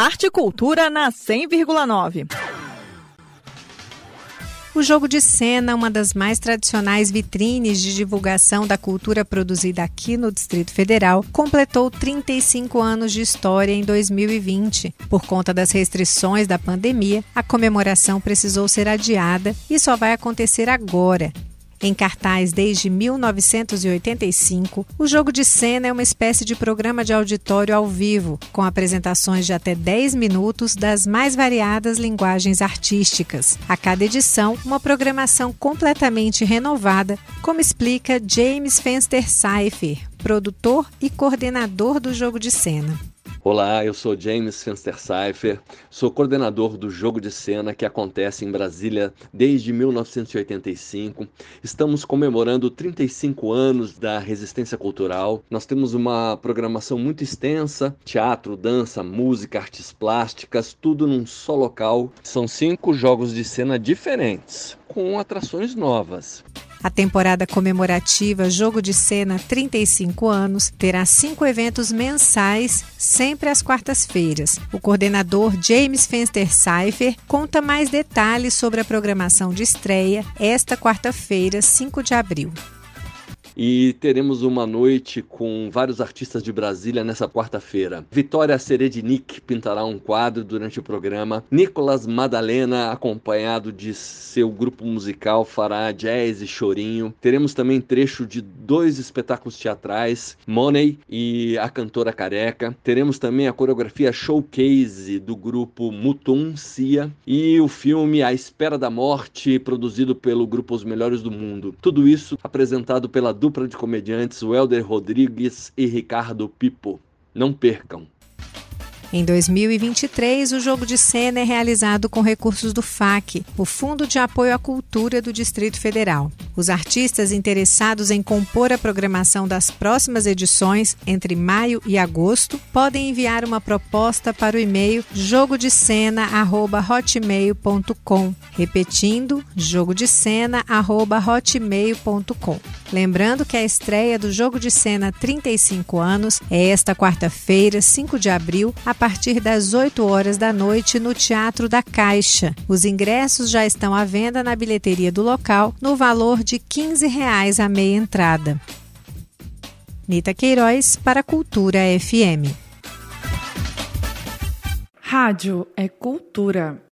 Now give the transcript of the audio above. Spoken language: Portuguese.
Arte e Cultura na 100,9. O jogo de cena, uma das mais tradicionais vitrines de divulgação da cultura produzida aqui no Distrito Federal, completou 35 anos de história em 2020. Por conta das restrições da pandemia, a comemoração precisou ser adiada e só vai acontecer agora, em cartaz desde 1985, o jogo de cena é uma espécie de programa de auditório ao vivo, com apresentações de até 10 minutos das mais variadas linguagens artísticas. A cada edição, uma programação completamente renovada, como explica James Fenster Seifer, produtor e coordenador do jogo de cena. Olá, eu sou James Fenster-Seifer, sou coordenador do Jogo de Cena que acontece em Brasília desde 1985. Estamos comemorando 35 anos da resistência cultural. Nós temos uma programação muito extensa: teatro, dança, música, artes plásticas, tudo num só local. São cinco jogos de cena diferentes, com atrações novas. A temporada comemorativa Jogo de Cena 35 anos terá cinco eventos mensais, sempre às quartas-feiras. O coordenador James Fenster Seifer conta mais detalhes sobre a programação de estreia esta quarta-feira, 5 de abril. E teremos uma noite com vários artistas de Brasília nessa quarta-feira. Vitória Seredinic pintará um quadro durante o programa. Nicolas Madalena, acompanhado de seu grupo musical, fará jazz e chorinho. Teremos também trecho de dois espetáculos teatrais, Money e A Cantora Careca. Teremos também a coreografia showcase do grupo Mutum Cia e o filme A Espera da Morte, produzido pelo grupo Os Melhores do Mundo. Tudo isso apresentado pela dupla de comediantes Welder Rodrigues e Ricardo Pipo. Não percam! Em 2023, o jogo de cena é realizado com recursos do FAC, o Fundo de Apoio à Cultura do Distrito Federal. Os artistas interessados em compor a programação das próximas edições, entre maio e agosto, podem enviar uma proposta para o e-mail jogodecena@hotmail.com. Repetindo, jogodecena@hotmail.com. Lembrando que a estreia do Jogo de Cena 35 anos é esta quarta-feira, 5 de abril, a partir das 8 horas da noite no Teatro da Caixa. Os ingressos já estão à venda na bilheteria do local no valor de 15 reais a meia entrada. Nita Queiroz para Cultura FM. Rádio é cultura.